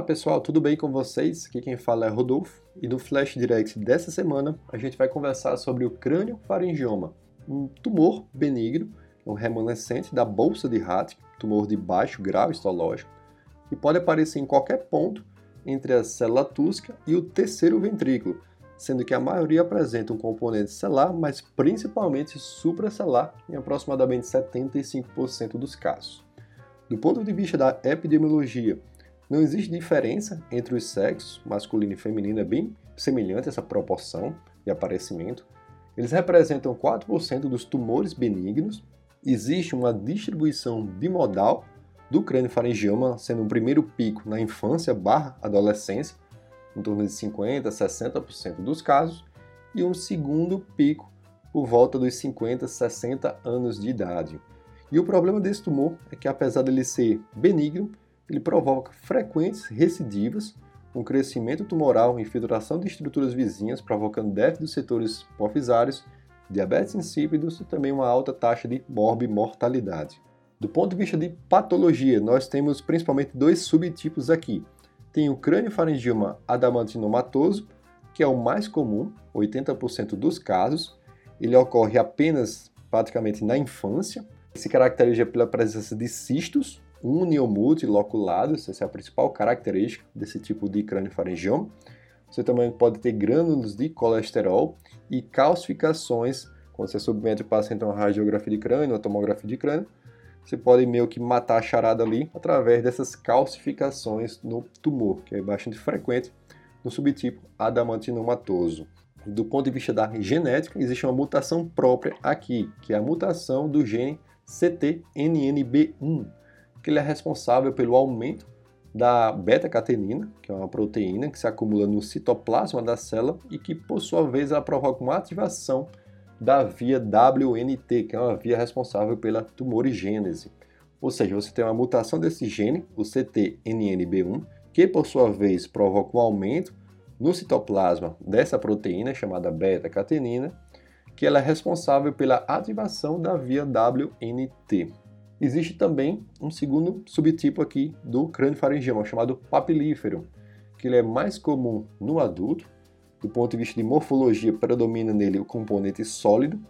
Olá pessoal, tudo bem com vocês? Aqui quem fala é Rodolfo e no Flash Direct dessa semana a gente vai conversar sobre o crânio faringioma, um tumor benigno, um remanescente da bolsa de Hatt, tumor de baixo grau histológico, que pode aparecer em qualquer ponto entre a célula túsca e o terceiro ventrículo, sendo que a maioria apresenta um componente celular, mas principalmente supracelular em aproximadamente 75% dos casos. Do ponto de vista da epidemiologia, não existe diferença entre os sexos, masculino e feminino, é bem semelhante essa proporção de aparecimento. Eles representam 4% dos tumores benignos. Existe uma distribuição bimodal do crânio faringioma, sendo um primeiro pico na infância barra adolescência, em torno de 50% a 60% dos casos, e um segundo pico por volta dos 50, 60 anos de idade. E o problema desse tumor é que, apesar dele ser benigno, ele provoca frequentes recidivas, um crescimento tumoral, infiltração de estruturas vizinhas, provocando déficit dos setores hipofisários, diabetes insípidos e também uma alta taxa de morbimortalidade. Do ponto de vista de patologia, nós temos principalmente dois subtipos aqui. Tem o crânio-faringioma adamantinomatoso, que é o mais comum, 80% dos casos. Ele ocorre apenas praticamente na infância. Se caracteriza pela presença de cistos, uniomultiloculados, essa é a principal característica desse tipo de crânio-faringioma. Você também pode ter grânulos de colesterol e calcificações quando você submete o paciente a uma radiografia de crânio, uma tomografia de crânio. Você pode meio que matar a charada ali através dessas calcificações no tumor, que é bastante frequente no subtipo adamantinomatoso. Do ponto de vista da genética, existe uma mutação própria aqui, que é a mutação do gene CTNNB1, que ele é responsável pelo aumento da beta-catenina, que é uma proteína que se acumula no citoplasma da célula e que, por sua vez, ela provoca uma ativação da via WNT, que é uma via responsável pela tumorigênese. Ou seja, você tem uma mutação desse gene, o CTNNB1, que por sua vez provoca um aumento no citoplasma dessa proteína chamada beta-catenina, que ela é responsável pela ativação da via WNT. Existe também um segundo subtipo aqui do crânio faringioma, chamado papilífero, que ele é mais comum no adulto. Do ponto de vista de morfologia, predomina nele o componente sólido.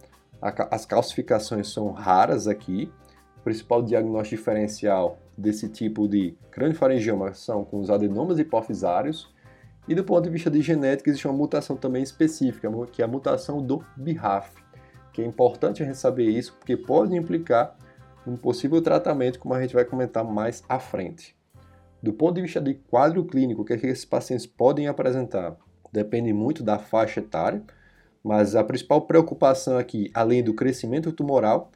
As calcificações são raras aqui. O principal diagnóstico diferencial desse tipo de crânio faringioma são com os adenomas hipofisários. E do ponto de vista de genética, existe uma mutação também específica, que é a mutação do BRAF, que é importante a gente saber isso, porque pode implicar um possível tratamento, como a gente vai comentar mais à frente. Do ponto de vista de quadro clínico, o que, é que esses pacientes podem apresentar? Depende muito da faixa etária, mas a principal preocupação aqui, além do crescimento tumoral,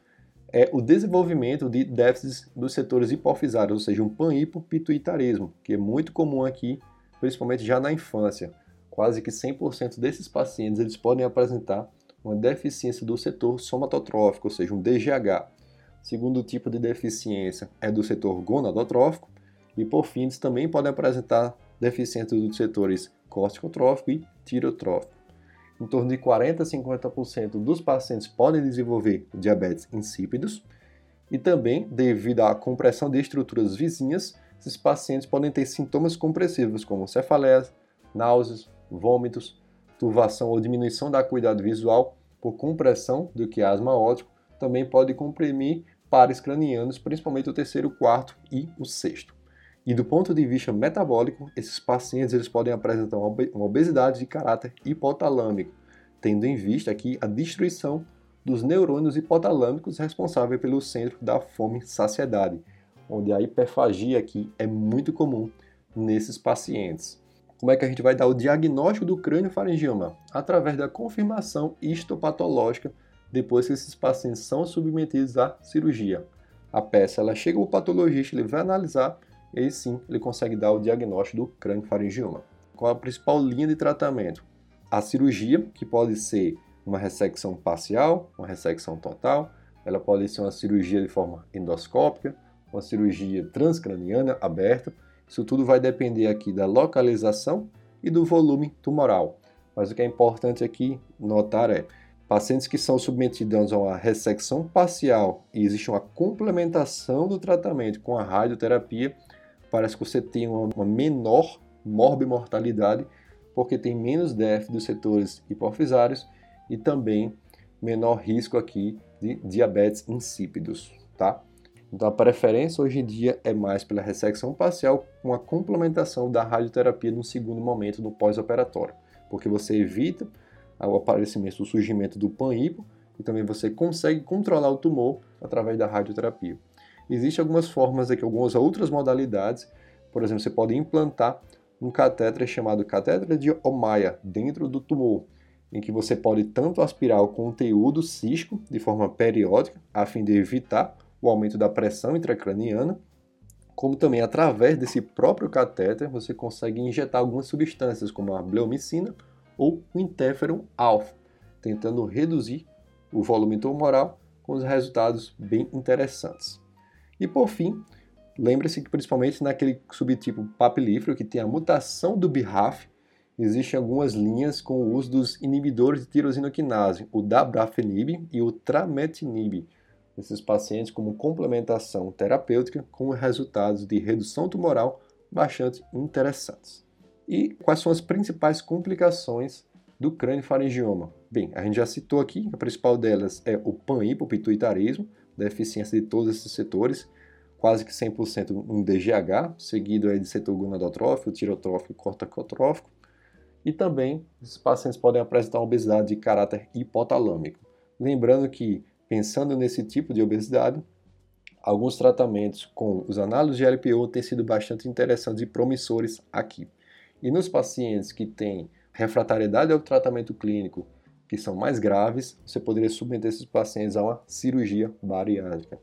é o desenvolvimento de déficits dos setores hipofisários, ou seja, um panhipopituitarismo, que é muito comum aqui, principalmente já na infância. Quase que 100% desses pacientes eles podem apresentar uma deficiência do setor somatotrófico, ou seja, um DGH, Segundo tipo de deficiência é do setor gonadotrófico e, por fim, eles também podem apresentar deficiências dos setores córticotrófico e tirotrófico. Em torno de 40 a 50% dos pacientes podem desenvolver diabetes insípidos e também, devido à compressão de estruturas vizinhas, esses pacientes podem ter sintomas compressivos como cefaleias, náuseas, vômitos, turvação ou diminuição da acuidade visual por compressão do quiasma óptico, também pode comprimir pares cranianos, principalmente o terceiro, quarto e o sexto. E do ponto de vista metabólico, esses pacientes eles podem apresentar uma obesidade de caráter hipotalâmico, tendo em vista aqui a destruição dos neurônios hipotalâmicos responsáveis pelo centro da fome-saciedade, onde a hiperfagia aqui é muito comum nesses pacientes. Como é que a gente vai dar o diagnóstico do crânio faringioma? Através da confirmação histopatológica depois que esses pacientes são submetidos à cirurgia. A peça ela chega ao patologista, ele vai analisar e aí sim ele consegue dar o diagnóstico do crânio faringioma. Qual a principal linha de tratamento? A cirurgia, que pode ser uma ressecção parcial, uma ressecção total, ela pode ser uma cirurgia de forma endoscópica, uma cirurgia transcraniana aberta. Isso tudo vai depender aqui da localização e do volume tumoral. Mas o que é importante aqui notar é Pacientes que são submetidos a uma ressecção parcial e existe uma complementação do tratamento com a radioterapia, parece que você tem uma, menor morbimortalidade, porque tem menos DF dos setores hipofisários e também menor risco aqui de diabetes insípidos, tá? Então a preferência hoje em dia é mais pela ressecção parcial com a complementação da radioterapia no segundo momento no pós-operatório, porque você evita o aparecimento, o surgimento do pan-hipo e também você consegue controlar o tumor através da radioterapia. Existem algumas formas aqui, algumas outras modalidades, por exemplo, você pode implantar um catéter chamado catéter de Omaia dentro do tumor, em que você pode tanto aspirar o conteúdo cístico de forma periódica, a fim de evitar o aumento da pressão intracraniana, como também através desse próprio catéter você consegue injetar algumas substâncias como a bleomicina ou o interferon alfa, tentando reduzir o volume tumoral com os resultados bem interessantes. E por fim, lembre-se que principalmente naquele subtipo papilífero que tem a mutação do BRAF, existem algumas linhas com o uso dos inibidores de tirosinoquinase, o dabrafenib e o trametinib, nesses pacientes como complementação terapêutica com resultados de redução tumoral bastante interessantes. E quais são as principais complicações do crânio-faringioma? Bem, a gente já citou aqui, a principal delas é o panhipopituitarismo, deficiência de todos esses setores, quase que 100% um DGH, seguido aí de setor gonadotrófico, tirotrófico e corticotrófico. E também, esses pacientes podem apresentar obesidade de caráter hipotalâmico. Lembrando que Pensando nesse tipo de obesidade, alguns tratamentos com os análises de LPO têm sido bastante interessantes e promissores aqui. E nos pacientes que têm refratariedade ao tratamento clínico, que são mais graves, você poderia submeter esses pacientes a uma cirurgia bariátrica.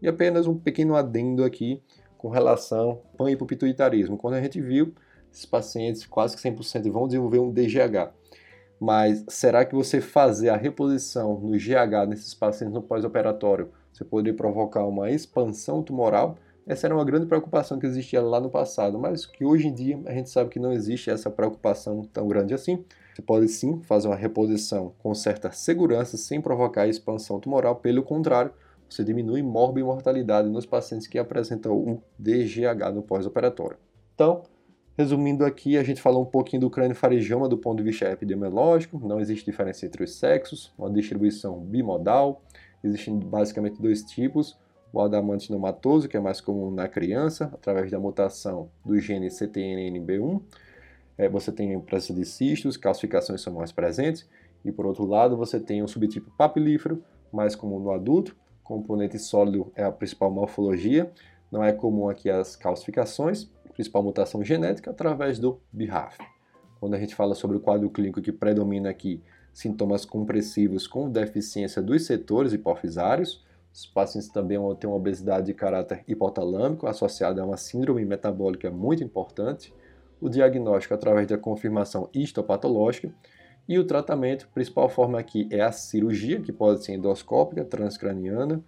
E apenas um pequeno adendo aqui com relação ao panhipopituitarismo. Quando a gente viu, esses pacientes quase que 100% vão desenvolver um DGH. Mas será que você fazer a reposição no GH nesses pacientes no pós-operatório, você poderia provocar uma expansão tumoral? Essa era uma grande preocupação que existia lá no passado, mas que hoje em dia a gente sabe que não existe essa preocupação tão grande assim. Você pode sim fazer uma reposição com certa segurança sem provocar expansão tumoral, pelo contrário, você diminui morbimortalidade nos pacientes que apresentam o DGH no pós-operatório. Então, Resumindo aqui, a gente falou um pouquinho do crânio faringioma do ponto de vista epidemiológico, não existe diferença entre os sexos, uma distribuição bimodal, existem basicamente dois tipos, o adamante nomatoso, que é mais comum na criança, através da mutação do gene CTNNB1, é, você tem presença de cistos, calcificações são mais presentes, e por outro lado você tem o subtipo papilífero, mais comum no adulto, componente sólido é a principal morfologia, não é comum aqui as calcificações, principal mutação genética através do BRAF. Quando a gente fala sobre o quadro clínico que predomina aqui, sintomas compressivos com deficiência dos setores hipofisários, os pacientes também têm uma obesidade de caráter hipotalâmico associada a uma síndrome metabólica muito importante, o diagnóstico através da confirmação histopatológica e o tratamento, principal forma aqui é a cirurgia, que pode ser endoscópica, transcraniana,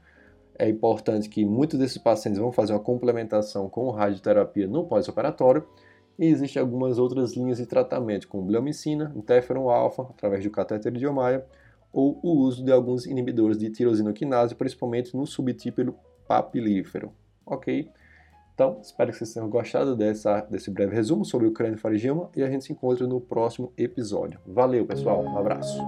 é importante que muitos desses pacientes vão fazer uma complementação com radioterapia no pós-operatório. E existem algumas outras linhas de tratamento, como bleomicina, interferon alfa, através do catéter de Omaia, ou o uso de alguns inibidores de tirosinoquinase, principalmente no subtípero papilífero. Ok? Então, espero que vocês tenham gostado dessa, desse breve resumo sobre o crânio faringioma e a gente se encontra no próximo episódio. Valeu, pessoal. Um abraço.